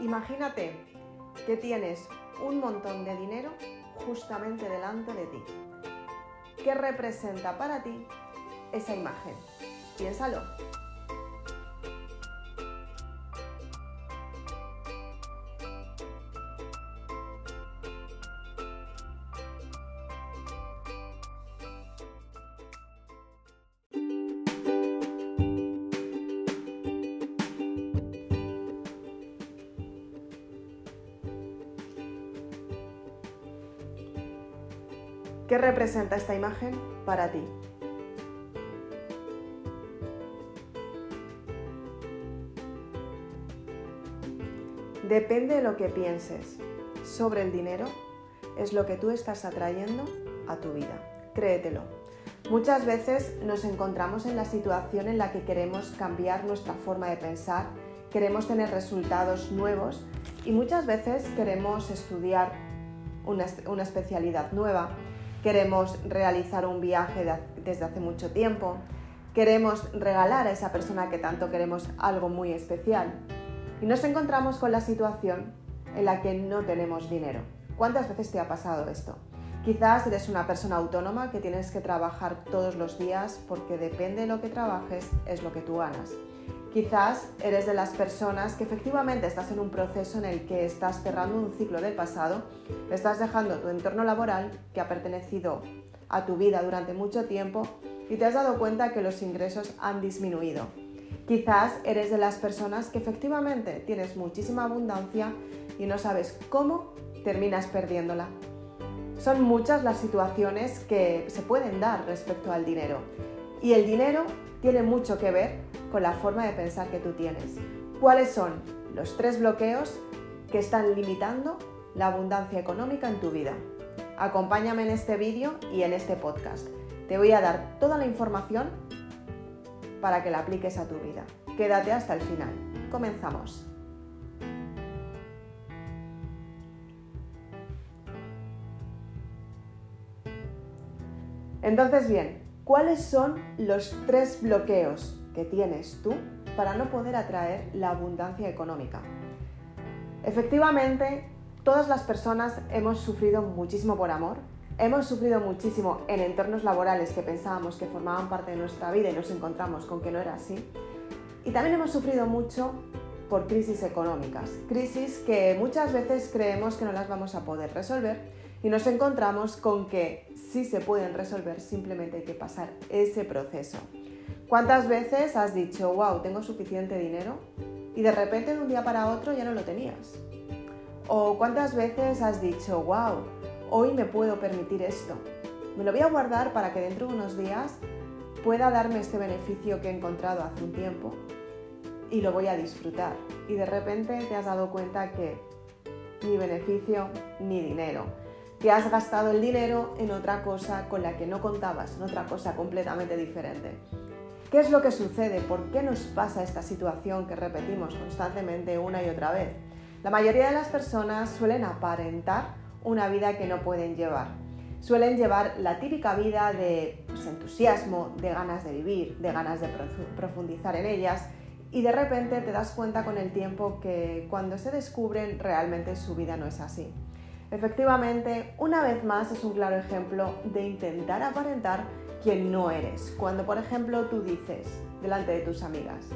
Imagínate que tienes un montón de dinero justamente delante de ti. ¿Qué representa para ti esa imagen? Piénsalo. Representa esta imagen para ti? Depende de lo que pienses sobre el dinero, es lo que tú estás atrayendo a tu vida. Créetelo. Muchas veces nos encontramos en la situación en la que queremos cambiar nuestra forma de pensar, queremos tener resultados nuevos y muchas veces queremos estudiar una, una especialidad nueva, queremos realizar un viaje desde hace mucho tiempo, queremos regalar a esa persona que tanto queremos algo muy especial y nos encontramos con la situación en la que no tenemos dinero. ¿Cuántas veces te ha pasado esto? Quizás eres una persona autónoma que tienes que trabajar todos los días porque depende de lo que trabajes es lo que tú ganas. Quizás eres de las personas que efectivamente estás en un proceso en el que estás cerrando un ciclo del pasado, estás dejando tu entorno laboral que ha pertenecido a tu vida durante mucho tiempo y te has dado cuenta que los ingresos han disminuido. Quizás eres de las personas que efectivamente tienes muchísima abundancia y no sabes cómo terminas perdiéndola. Son muchas las situaciones que se pueden dar respecto al dinero y el dinero tiene mucho que ver con la forma de pensar que tú tienes. ¿Cuáles son los tres bloqueos que están limitando la abundancia económica en tu vida? Acompáñame en este vídeo y en este podcast. Te voy a dar toda la información para que la apliques a tu vida. Quédate hasta el final. Comenzamos. Entonces, bien, ¿cuáles son los tres bloqueos que tienes tú para no poder atraer la abundancia económica. Efectivamente, todas las personas hemos sufrido muchísimo por amor, hemos sufrido muchísimo en entornos laborales que pensábamos que formaban parte de nuestra vida y nos encontramos con que no era así. Y también hemos sufrido mucho por crisis económicas, crisis que muchas veces creemos que no las vamos a poder resolver y nos encontramos con que sí se pueden resolver, simplemente hay que pasar ese proceso. ¿Cuántas veces has dicho, wow, tengo suficiente dinero? Y de repente de un día para otro ya no lo tenías. ¿O cuántas veces has dicho, wow, hoy me puedo permitir esto? Me lo voy a guardar para que dentro de unos días pueda darme este beneficio que he encontrado hace un tiempo y lo voy a disfrutar. Y de repente te has dado cuenta que ni beneficio ni dinero. Te has gastado el dinero en otra cosa con la que no contabas, en otra cosa completamente diferente. ¿Qué es lo que sucede? ¿Por qué nos pasa esta situación que repetimos constantemente una y otra vez? La mayoría de las personas suelen aparentar una vida que no pueden llevar. Suelen llevar la típica vida de pues, entusiasmo, de ganas de vivir, de ganas de profundizar en ellas y de repente te das cuenta con el tiempo que cuando se descubren realmente su vida no es así. Efectivamente, una vez más es un claro ejemplo de intentar aparentar quien no eres. Cuando, por ejemplo, tú dices delante de tus amigas,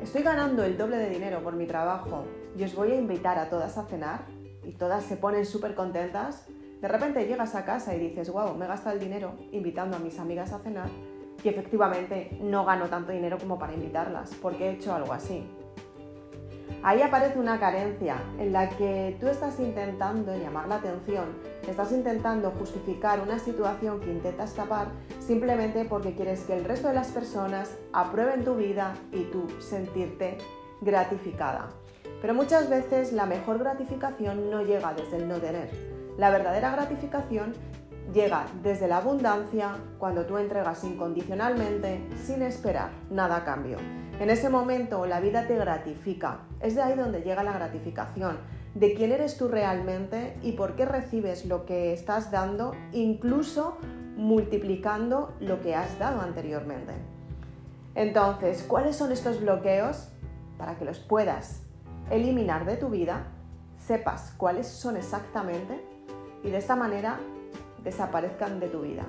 estoy ganando el doble de dinero por mi trabajo y os voy a invitar a todas a cenar y todas se ponen súper contentas, de repente llegas a casa y dices, wow, me he gastado el dinero invitando a mis amigas a cenar y efectivamente no gano tanto dinero como para invitarlas porque he hecho algo así. Ahí aparece una carencia en la que tú estás intentando llamar la atención, estás intentando justificar una situación que intentas tapar simplemente porque quieres que el resto de las personas aprueben tu vida y tú sentirte gratificada. Pero muchas veces la mejor gratificación no llega desde el no tener. La verdadera gratificación llega desde la abundancia cuando tú entregas incondicionalmente sin esperar nada a cambio. En ese momento la vida te gratifica. Es de ahí donde llega la gratificación, de quién eres tú realmente y por qué recibes lo que estás dando, incluso multiplicando lo que has dado anteriormente. Entonces, ¿cuáles son estos bloqueos para que los puedas eliminar de tu vida, sepas cuáles son exactamente y de esta manera desaparezcan de tu vida.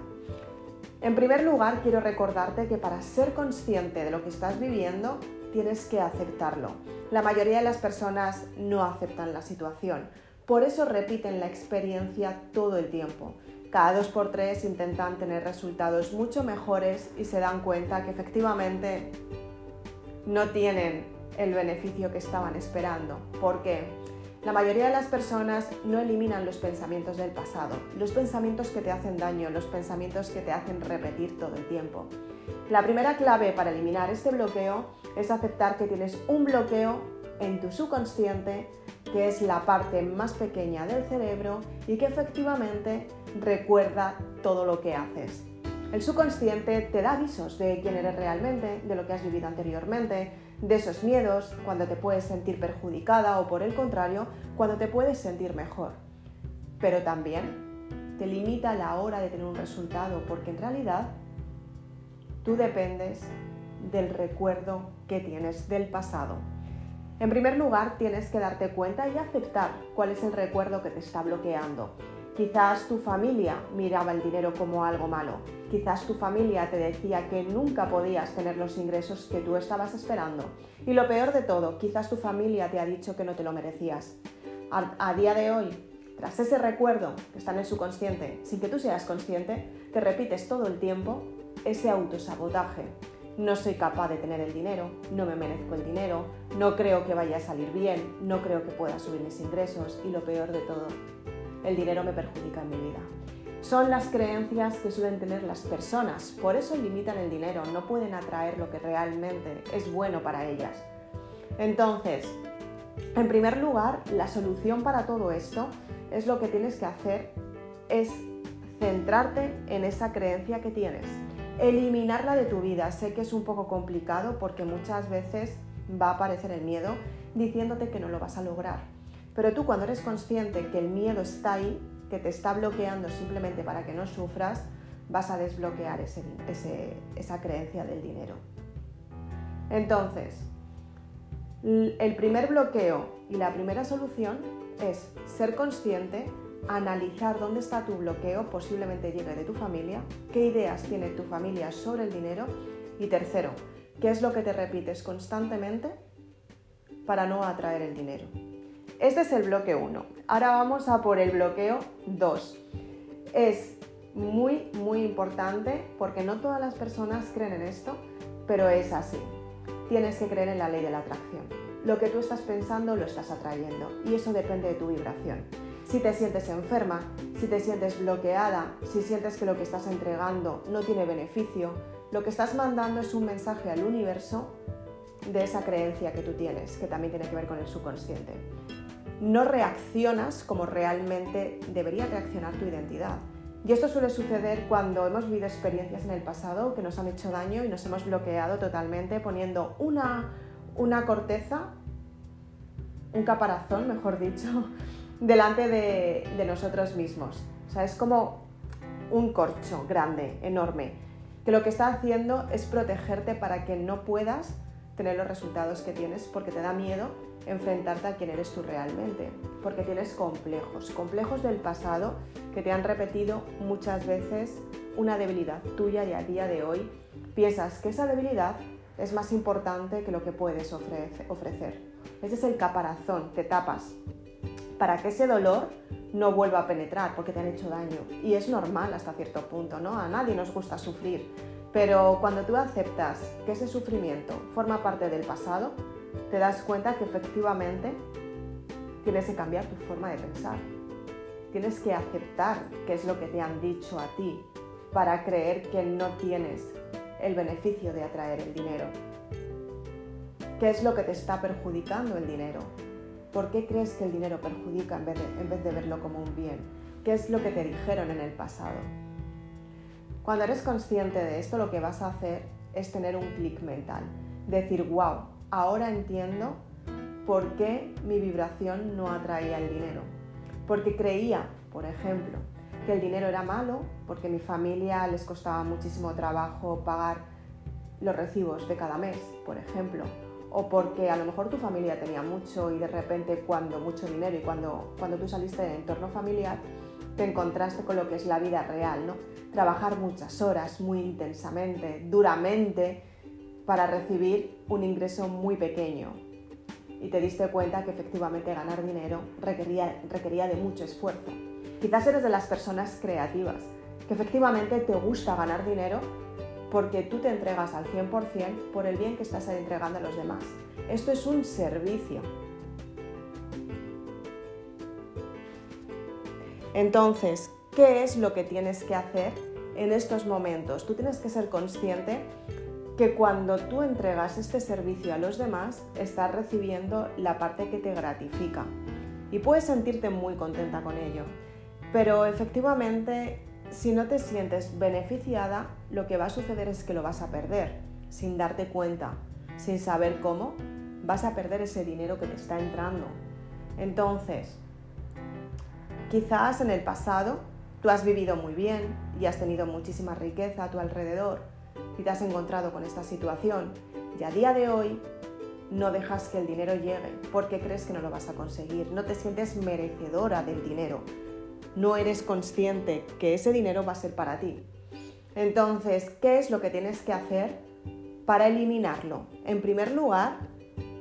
En primer lugar, quiero recordarte que para ser consciente de lo que estás viviendo, tienes que aceptarlo. La mayoría de las personas no aceptan la situación, por eso repiten la experiencia todo el tiempo. Cada dos por tres intentan tener resultados mucho mejores y se dan cuenta que efectivamente no tienen el beneficio que estaban esperando. ¿Por qué? La mayoría de las personas no eliminan los pensamientos del pasado, los pensamientos que te hacen daño, los pensamientos que te hacen repetir todo el tiempo. La primera clave para eliminar este bloqueo es aceptar que tienes un bloqueo en tu subconsciente, que es la parte más pequeña del cerebro y que efectivamente recuerda todo lo que haces. El subconsciente te da avisos de quién eres realmente, de lo que has vivido anteriormente, de esos miedos, cuando te puedes sentir perjudicada o por el contrario, cuando te puedes sentir mejor. Pero también te limita la hora de tener un resultado porque en realidad tú dependes del recuerdo que tienes del pasado. En primer lugar, tienes que darte cuenta y aceptar cuál es el recuerdo que te está bloqueando. Quizás tu familia miraba el dinero como algo malo. Quizás tu familia te decía que nunca podías tener los ingresos que tú estabas esperando. Y lo peor de todo, quizás tu familia te ha dicho que no te lo merecías. A, día de hoy, tras ese recuerdo que está en el subconsciente, sin que tú seas consciente, te repites todo el tiempo ese autosabotaje. No soy capaz de tener el dinero, no me merezco el dinero, no creo que vaya a salir bien, no creo que pueda subir mis ingresos y lo peor de todo, el dinero me perjudica en mi vida. Son las creencias que suelen tener las personas, por eso limitan el dinero, no pueden atraer lo que realmente es bueno para ellas. Entonces, en primer lugar, la solución para todo esto es lo que tienes que hacer es centrarte en esa creencia que tienes, eliminarla de tu vida. Sé que es un poco complicado porque muchas veces va a aparecer el miedo diciéndote que no lo vas a lograr pero tú cuando eres consciente que el miedo está ahí, que te está bloqueando simplemente para que no sufras, vas a desbloquear esa creencia del dinero. Entonces, el primer bloqueo y la primera solución es ser consciente, analizar dónde está tu bloqueo, posiblemente llegue de tu familia, qué ideas tiene tu familia sobre el dinero y tercero, qué es lo que te repites constantemente para no atraer el dinero. Este es el bloque 1. Ahora vamos a por el bloqueo 2. Es muy, muy importante porque no todas las personas creen en esto, pero es así. Tienes que creer en la ley de la atracción. Lo que tú estás pensando lo estás atrayendo y eso depende de tu vibración. Si te sientes enferma, si te sientes bloqueada, si sientes que lo que estás entregando no tiene beneficio, lo que estás mandando es un mensaje al universo de esa creencia que tú tienes, que también tiene que ver con el subconsciente no reaccionas como realmente debería reaccionar tu identidad. Y esto suele suceder cuando hemos vivido experiencias en el pasado que nos han hecho daño y nos hemos bloqueado totalmente poniendo una, una corteza, un caparazón, mejor dicho, delante de, de nosotros mismos. O sea, es como un corcho grande, enorme, que lo que está haciendo es protegerte para que no puedas tener los resultados que tienes porque te da miedo enfrentarte a quién eres tú realmente, porque tienes complejos, complejos del pasado que te han repetido muchas veces una debilidad tuya y a día de hoy piensas que esa debilidad es más importante que lo que puedes ofrecer. Ese es el caparazón, te tapas para que ese dolor no vuelva a penetrar porque te han hecho daño. Y es normal hasta cierto punto, ¿no? A nadie nos gusta sufrir. Pero cuando tú aceptas que ese sufrimiento forma parte del pasado, te das cuenta que efectivamente tienes que cambiar tu forma de pensar. Tienes que aceptar qué es lo que te han dicho a ti para creer que no tienes el beneficio de atraer el dinero. ¿Qué es lo que te está perjudicando el dinero? ¿Por qué crees que el dinero perjudica en vez, de, en vez de verlo como un bien? ¿Qué es lo que te dijeron en el pasado? Cuando eres consciente de esto, lo que vas a hacer es tener un clic mental. Decir, wow, ahora entiendo por qué mi vibración no atraía el dinero. Porque creía, por ejemplo, que el dinero era malo, porque a mi familia les costaba muchísimo trabajo pagar los recibos de cada mes, por ejemplo, o porque a lo mejor tu familia tenía mucho y de repente cuando mucho dinero y cuando, cuando tú saliste del entorno familiar te encontraste con lo que es la vida real, ¿no? Trabajar muchas horas, muy intensamente, duramente, para recibir un ingreso muy pequeño. Y te diste cuenta que efectivamente ganar dinero requería, requería de mucho esfuerzo. Quizás eres de las personas creativas, que efectivamente te gusta ganar dinero porque tú te entregas al 100% por el bien que estás entregando a los demás. Esto es un servicio. Entonces, ¿qué es lo que tienes que hacer en estos momentos? Tú tienes que ser consciente que cuando tú entregas este servicio a los demás, estás recibiendo la parte que te gratifica y puedes sentirte muy contenta con ello. Pero efectivamente si no te sientes beneficiada, lo que va a suceder es que lo vas a perder, sin darte cuenta, sin saber cómo, vas a perder ese dinero que te está entrando. Entonces, quizás en el pasado tú has vivido muy bien y has tenido muchísima riqueza a tu alrededor y te has encontrado con esta situación y a día de hoy no dejas que el dinero llegue porque crees que no lo vas a conseguir, no te sientes merecedora del dinero, no eres consciente que ese dinero va a ser para ti. Entonces, ¿qué es lo que tienes que hacer para eliminarlo? En primer lugar,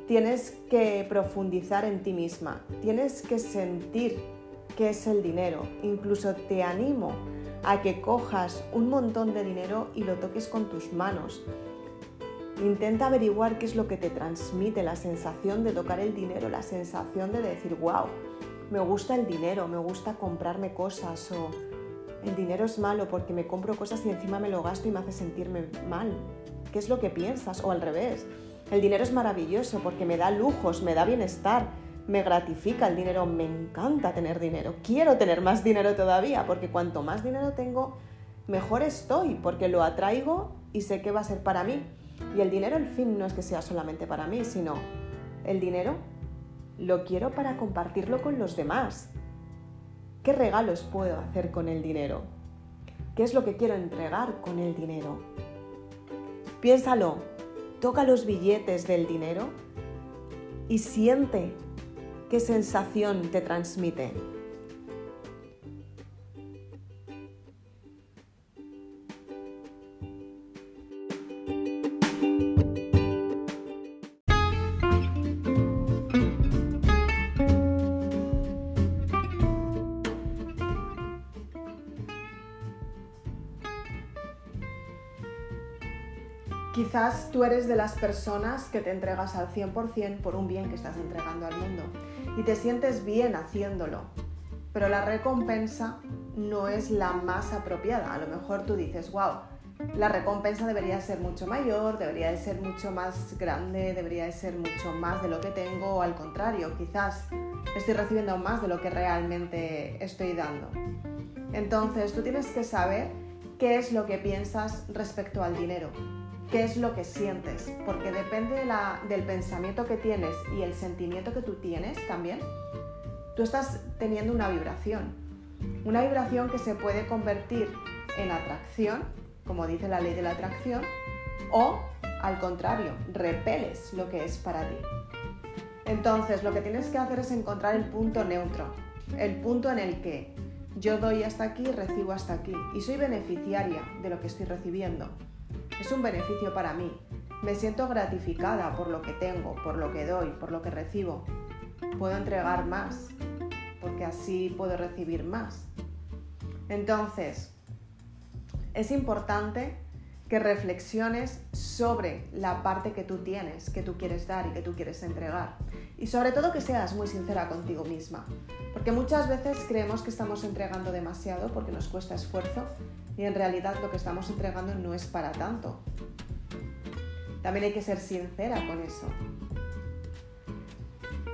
tienes que profundizar en ti misma, tienes que sentir qué es el dinero. Incluso te animo a que cojas un montón de dinero y lo toques con tus manos. Intenta averiguar qué es lo que te transmite la sensación de tocar el dinero, la sensación de decir, wow, me gusta el dinero, me gusta comprarme cosas o el dinero es malo porque me compro cosas y encima me lo gasto y me hace sentirme mal. ¿Qué es lo que piensas? O al revés, el dinero es maravilloso porque me da lujos, me da bienestar, me gratifica el dinero, me encanta tener dinero, quiero tener más dinero todavía porque cuanto más dinero tengo, mejor estoy porque lo atraigo y sé que va a ser para mí. Y el dinero, el fin, no es que sea solamente para mí, sino el dinero lo quiero para compartirlo con los demás. ¿Qué regalos puedo hacer con el dinero? ¿Qué es lo que quiero entregar con el dinero? Piénsalo, toca los billetes del dinero y siente qué sensación te transmite. Quizás tú eres de las personas que te entregas al 100% por un bien que estás entregando al mundo y te sientes bien haciéndolo, pero la recompensa no es la más apropiada. A lo mejor tú dices, wow, la recompensa debería ser mucho mayor, debería de ser mucho más grande, debería de ser mucho más de lo que tengo, o al contrario, quizás estoy recibiendo más de lo que realmente estoy dando. Entonces tú tienes que saber qué es lo que piensas respecto al dinero qué es lo que sientes, porque depende del pensamiento que tienes y el sentimiento que tú tienes también, tú estás teniendo una vibración, una vibración que se puede convertir en atracción, como dice la ley de la atracción, o al contrario, repeles lo que es para ti. Entonces, lo que tienes que hacer es encontrar el punto neutro, el punto en el que yo doy hasta aquí, recibo hasta aquí y soy beneficiaria de lo que estoy recibiendo. Es un beneficio para mí. Me siento gratificada por lo que tengo, por lo que doy, por lo que recibo. Puedo entregar más, porque así puedo recibir más. Entonces, es importante que reflexiones sobre la parte que tú tienes, que tú quieres dar y que tú quieres entregar. Y sobre todo que seas muy sincera contigo misma. Porque muchas veces creemos que estamos entregando demasiado porque nos cuesta esfuerzo y en realidad lo que estamos entregando no es para tanto. También hay que ser sincera con eso.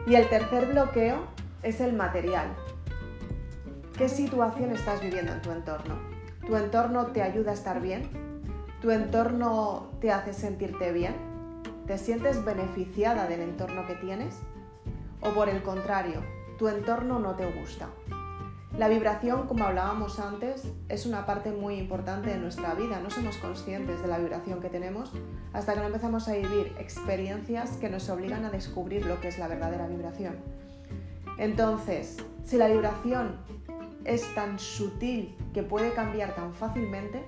Y el tercer bloqueo es el material. ¿Qué situación estás viviendo en tu entorno? ¿Tu entorno te ayuda a estar bien? ¿Tu entorno te hace sentirte bien? ¿Te sientes beneficiada del entorno que tienes? ¿O por el contrario, tu entorno no te gusta? La vibración, como hablábamos antes, es una parte muy importante de nuestra vida. No somos conscientes de la vibración que tenemos hasta que no empezamos a vivir experiencias que nos obligan a descubrir lo que es la verdadera vibración. Entonces, si la vibración es tan sutil que puede cambiar tan fácilmente,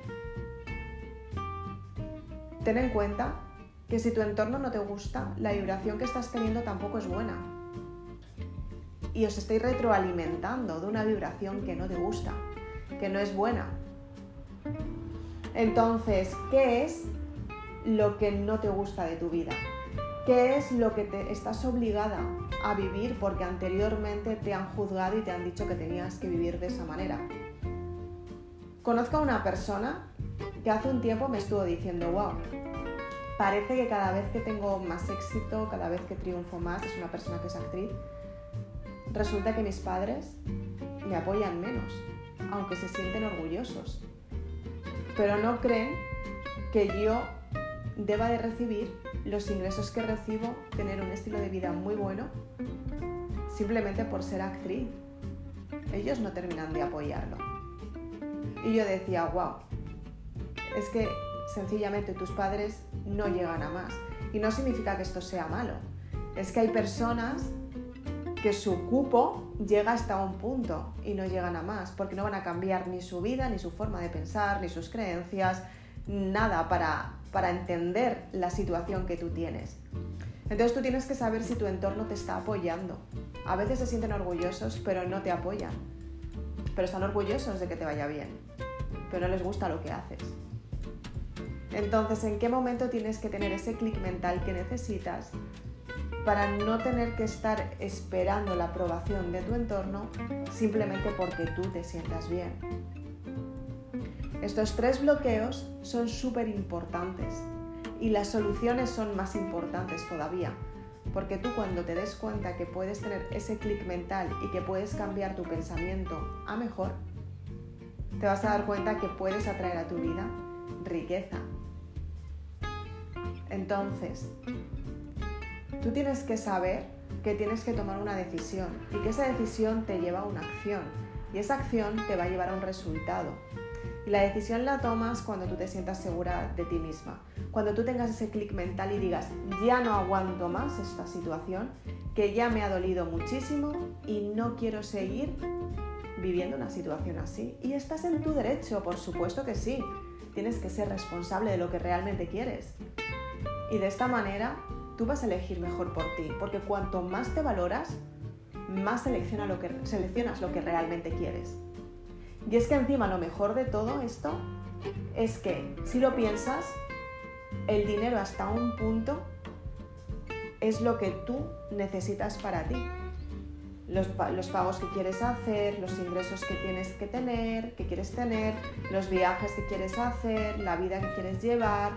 ten en cuenta que si tu entorno no te gusta, la vibración que estás teniendo tampoco es buena. Y os estáis retroalimentando de una vibración que no te gusta, que no es buena. Entonces, ¿qué es lo que no te gusta de tu vida? ¿Qué es lo que te estás obligada a vivir porque anteriormente te han juzgado y te han dicho que tenías que vivir de esa manera? Conozco a una persona que hace un tiempo me estuvo diciendo, wow, parece que cada vez que tengo más éxito, cada vez que triunfo más, es una persona que es actriz, resulta que mis padres me apoyan menos, aunque se sienten orgullosos. Pero no creen que yo deba de recibir los ingresos que recibo, tener un estilo de vida muy bueno, simplemente por ser actriz. Ellos no terminan de apoyarlo. Y yo decía, wow, es que sencillamente tus padres no llegan a más. Y no significa que esto sea malo. Es que hay personas que su cupo llega hasta un punto y no llegan a más, porque no van a cambiar ni su vida, ni su forma de pensar, ni sus creencias, nada para, para entender la situación que tú tienes. Entonces tú tienes que saber si tu entorno te está apoyando. A veces se sienten orgullosos, pero no te apoyan. Pero están orgullosos de que te vaya bien, pero no les gusta lo que haces. Entonces, ¿en qué momento tienes que tener ese clic mental que necesitas para no tener que estar esperando la aprobación de tu entorno simplemente porque tú te sientas bien? Estos tres bloqueos son súper importantes y las soluciones son más importantes todavía, porque tú cuando te des cuenta que puedes tener ese clic mental y que puedes cambiar tu pensamiento a mejor, te vas a dar cuenta que puedes atraer a tu vida riqueza, entonces, tú tienes que saber que tienes que tomar una decisión y que esa decisión te lleva a una acción y esa acción te va a llevar a un resultado. Y la decisión la tomas cuando tú te sientas segura de ti misma, cuando tú tengas ese clic mental y digas, ya no aguanto más esta situación, que ya me ha dolido muchísimo y no quiero seguir viviendo una situación así. Y estás en tu derecho, por supuesto que sí. Tienes que ser responsable de lo que realmente quieres. Y de esta manera tú vas a elegir mejor por ti, porque cuanto más te valoras, más selecciona lo que, seleccionas lo que realmente quieres. Y es que encima lo mejor de todo esto es que si lo piensas, el dinero hasta un punto es lo que tú necesitas para ti. Los, los, pagos que quieres hacer, los ingresos que tienes que tener, que quieres tener, los viajes que quieres hacer, la vida que quieres llevar,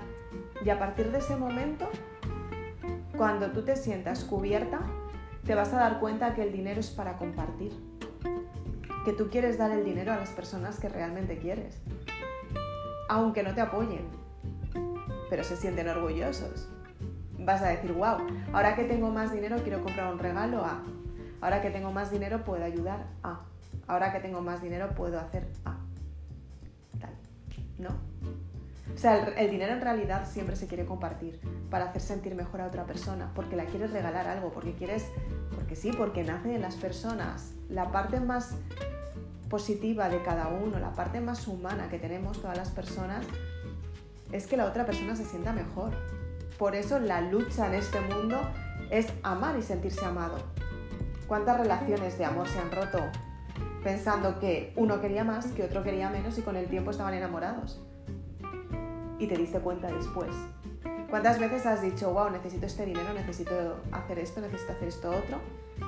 y a partir de ese momento, cuando tú te sientas cubierta, te vas a dar cuenta que el dinero es para compartir. Que tú quieres dar el dinero a las personas que realmente quieres. Aunque no te apoyen, pero se sienten orgullosos. Vas a decir, wow, ahora que tengo más dinero quiero comprar un regalo a. Ahora que tengo más dinero puedo ayudar a. Ahora que tengo más dinero puedo hacer a. Tal. ¿No? O sea, el, dinero en realidad siempre se quiere compartir para hacer sentir mejor a otra persona, porque la quieres regalar algo, porque quieres, porque sí, porque nace en las personas. La parte más positiva de cada uno, la parte más humana que tenemos todas las personas, es que la otra persona se sienta mejor. Por eso la lucha en este mundo es amar y sentirse amado. ¿Cuántas relaciones de amor se han roto pensando que uno quería más, que otro quería menos y con el tiempo estaban enamorados? Y te diste cuenta después. ¿Cuántas veces has dicho, wow, necesito este dinero, necesito hacer esto, necesito hacer esto otro?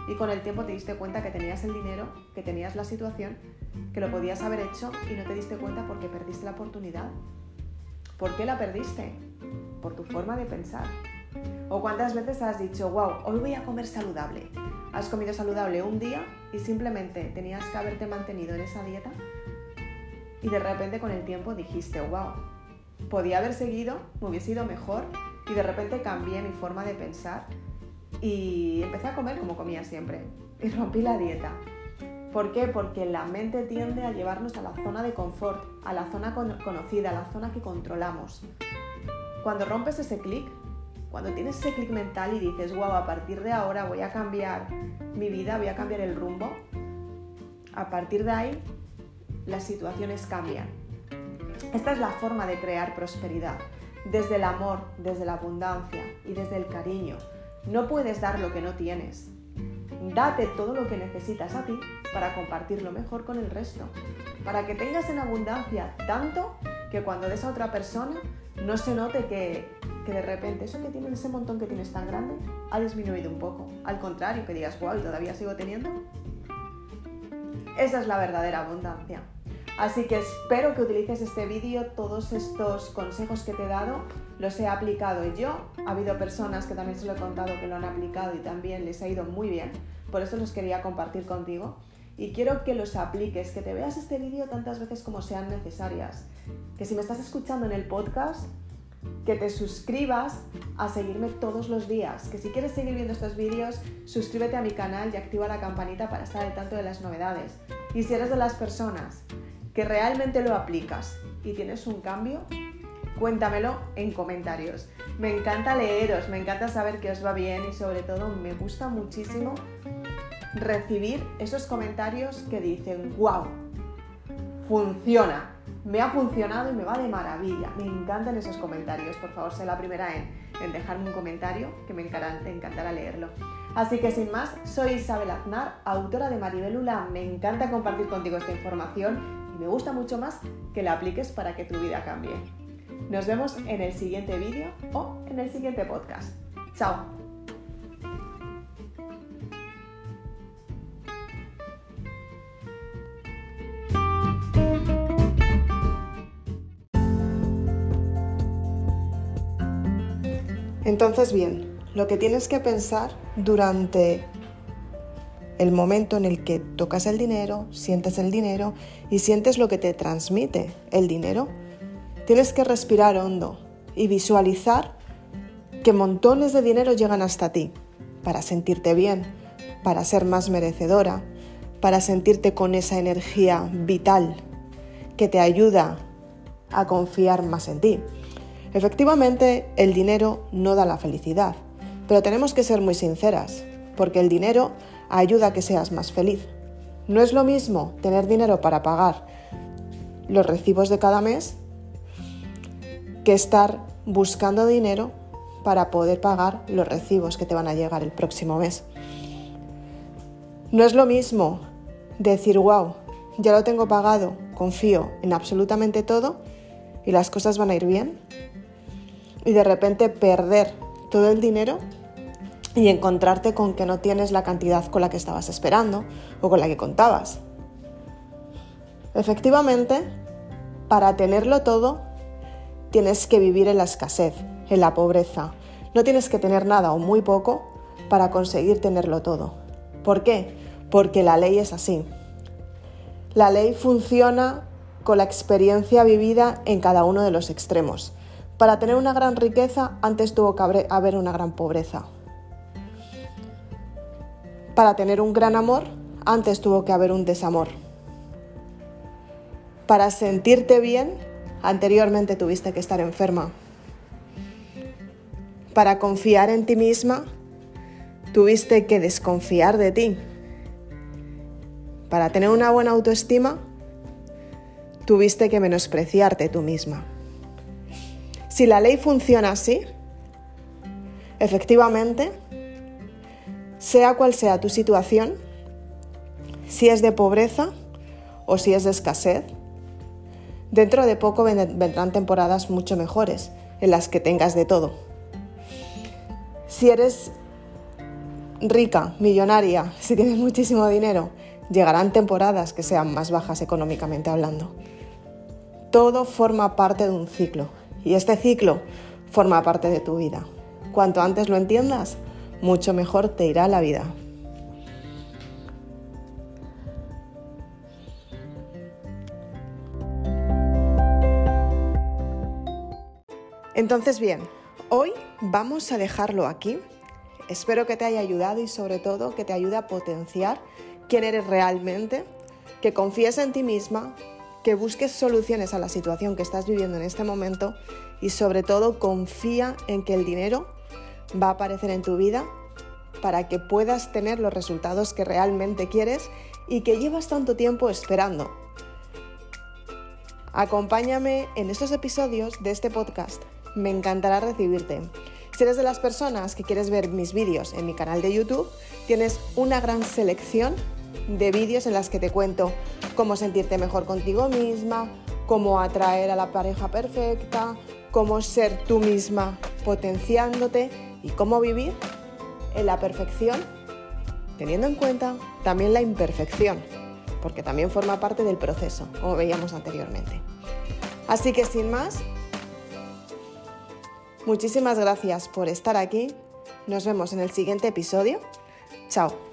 Y con el tiempo te diste cuenta que tenías el dinero, que tenías la situación, que lo podías haber hecho y no te diste cuenta porque perdiste la oportunidad. ¿Por qué la perdiste? Por tu forma de pensar. ¿O cuántas veces has dicho, wow, hoy voy a comer saludable? Has comido saludable un día y simplemente tenías que haberte mantenido en esa dieta y de repente con el tiempo dijiste, wow, podía haber seguido, me hubiese ido mejor y de repente cambié mi forma de pensar y empecé a comer como comía siempre y rompí la dieta. ¿Por qué? Porque la mente tiende a llevarnos a la zona de confort, a la zona conocida, a la zona que controlamos. Cuando rompes ese clic, cuando tienes ese clic mental y dices, wow, a partir de ahora voy a cambiar mi vida, voy a cambiar el rumbo, a partir de ahí las situaciones cambian. Esta es la forma de crear prosperidad, desde el amor, desde la abundancia y desde el cariño. No puedes dar lo que no tienes. Date todo lo que necesitas a ti para compartirlo mejor con el resto, para que tengas en abundancia tanto que cuando des a otra persona no se note que, que de repente eso que tienes, ese montón que tienes tan grande, ha disminuido un poco. Al contrario, que digas, wow, todavía sigo teniendo. Esa es la verdadera abundancia. Así que espero que utilices este vídeo, todos estos consejos que te he dado, los he aplicado yo. Ha habido personas que también se lo he contado que lo han aplicado y también les ha ido muy bien. Por eso los quería compartir contigo. Y quiero que los apliques, que te veas este vídeo tantas veces como sean necesarias. Que si me estás escuchando en el podcast, que te suscribas a seguirme todos los días. Que si quieres seguir viendo estos vídeos, suscríbete a mi canal y activa la campanita para estar al tanto de las novedades. Y si eres de las personas que realmente lo aplicas y tienes un cambio, cuéntamelo en comentarios. Me encanta leeros, me encanta saber que os va bien y sobre todo me gusta muchísimo recibir esos comentarios que dicen, wow, funciona, me ha funcionado y me va de maravilla. Me encantan esos comentarios. Por favor, sé la primera en, dejarme un comentario, que me encantará, encantará leerlo. Así que sin más, soy Isabel Aznar, autora de Maribelula. Me encanta compartir contigo esta información me gusta mucho más que la apliques para que tu vida cambie. Nos vemos en el siguiente vídeo o en el siguiente podcast. ¡Chao! Entonces, bien, lo que tienes que pensar durante el momento en el que tocas el dinero, sientes el dinero y sientes lo que te transmite el dinero, tienes que respirar hondo y visualizar que montones de dinero llegan hasta ti para sentirte bien, para ser más merecedora, para sentirte con esa energía vital que te ayuda a confiar más en ti. Efectivamente, el dinero no da la felicidad, pero tenemos que ser muy sinceras, porque el dinero ayuda a que seas más feliz. No es lo mismo tener dinero para pagar los recibos de cada mes que estar buscando dinero para poder pagar los recibos que te van a llegar el próximo mes. No es lo mismo decir, wow, ya lo tengo pagado, confío en absolutamente todo y las cosas van a ir bien, y de repente perder todo el dinero y encontrarte con que no tienes la cantidad con la que estabas esperando o con la que contabas. Efectivamente, para tenerlo todo, tienes que vivir en la escasez, en la pobreza. No tienes que tener nada o muy poco para conseguir tenerlo todo. ¿Por qué? Porque la ley es así. La ley funciona con la experiencia vivida en cada uno de los extremos. Para tener una gran riqueza, antes tuvo que haber una gran pobreza. Para tener un gran amor, antes tuvo que haber un desamor. Para sentirte bien, anteriormente tuviste que estar enferma. Para confiar en ti misma, tuviste que desconfiar de ti. Para tener una buena autoestima, tuviste que menospreciarte tú misma. Si la ley funciona así, efectivamente, sea cual sea tu situación, si es de pobreza o si es de escasez, dentro de poco vendrán temporadas mucho mejores en las que tengas de todo. Si eres rica, millonaria, si tienes muchísimo dinero, llegarán temporadas que sean más bajas económicamente hablando. Todo forma parte de un ciclo y este ciclo forma parte de tu vida. Cuanto antes lo entiendas, mucho mejor te irá la vida. Entonces bien, hoy vamos a dejarlo aquí. Espero que te haya ayudado y sobre todo que te ayude a potenciar quién eres realmente, que confíes en ti misma, que busques soluciones a la situación que estás viviendo en este momento y sobre todo confía en que el dinero va a aparecer en tu vida para que puedas tener los resultados que realmente quieres y que llevas tanto tiempo esperando. Acompáñame en estos episodios de este podcast. Me encantará recibirte. Si eres de las personas que quieres ver mis vídeos en mi canal de YouTube, tienes una gran selección de vídeos en las que te cuento cómo sentirte mejor contigo misma, cómo atraer a la pareja perfecta, cómo ser tú misma potenciándote y cómo vivir en la perfección, teniendo en cuenta también la imperfección, porque también forma parte del proceso, como veíamos anteriormente. Así que sin más, muchísimas gracias por estar aquí. Nos vemos en el siguiente episodio. Chao.